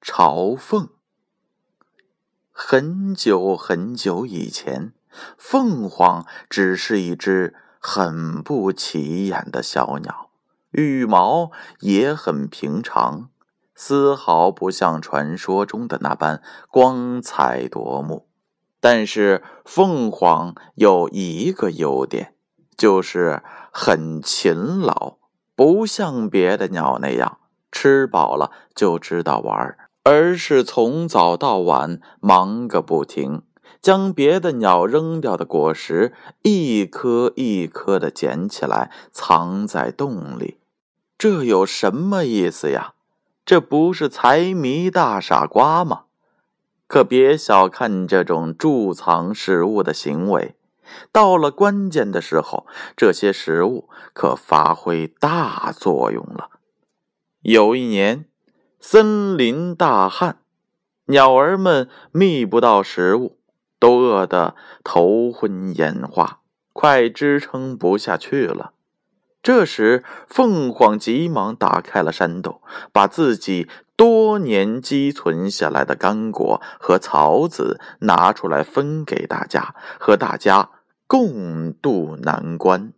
朝凤。很久很久以前，凤凰只是一只很不起眼的小鸟，羽毛也很平常，丝毫不像传说中的那般光彩夺目。但是，凤凰有一个优点，就是很勤劳，不像别的鸟那样吃饱了就知道玩。而是从早到晚忙个不停，将别的鸟扔掉的果实一颗一颗的捡起来，藏在洞里。这有什么意思呀？这不是财迷大傻瓜吗？可别小看这种贮藏食物的行为，到了关键的时候，这些食物可发挥大作用了。有一年。森林大旱，鸟儿们觅不到食物，都饿得头昏眼花，快支撑不下去了。这时，凤凰急忙打开了山洞，把自己多年积存下来的干果和草籽拿出来分给大家，和大家共度难关。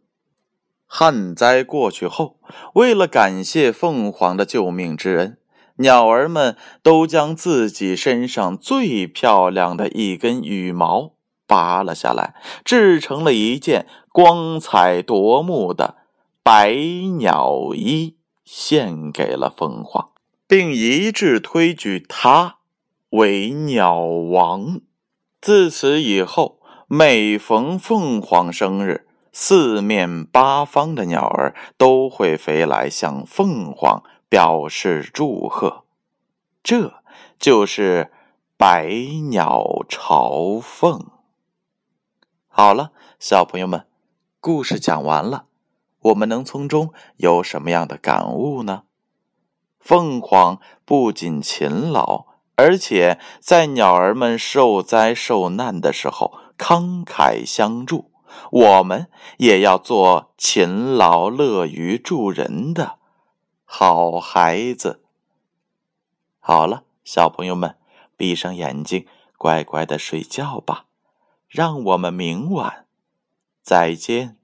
旱灾过去后，为了感谢凤凰的救命之恩。鸟儿们都将自己身上最漂亮的一根羽毛拔了下来，制成了一件光彩夺目的百鸟衣，献给了凤凰，并一致推举它为鸟王。自此以后，每逢凤凰生日，四面八方的鸟儿都会飞来向凤凰。表示祝贺，这就是百鸟朝凤。好了，小朋友们，故事讲完了，我们能从中有什么样的感悟呢？凤凰不仅勤劳，而且在鸟儿们受灾受难的时候慷慨相助。我们也要做勤劳乐于助人的。好孩子，好了，小朋友们，闭上眼睛，乖乖的睡觉吧。让我们明晚再见。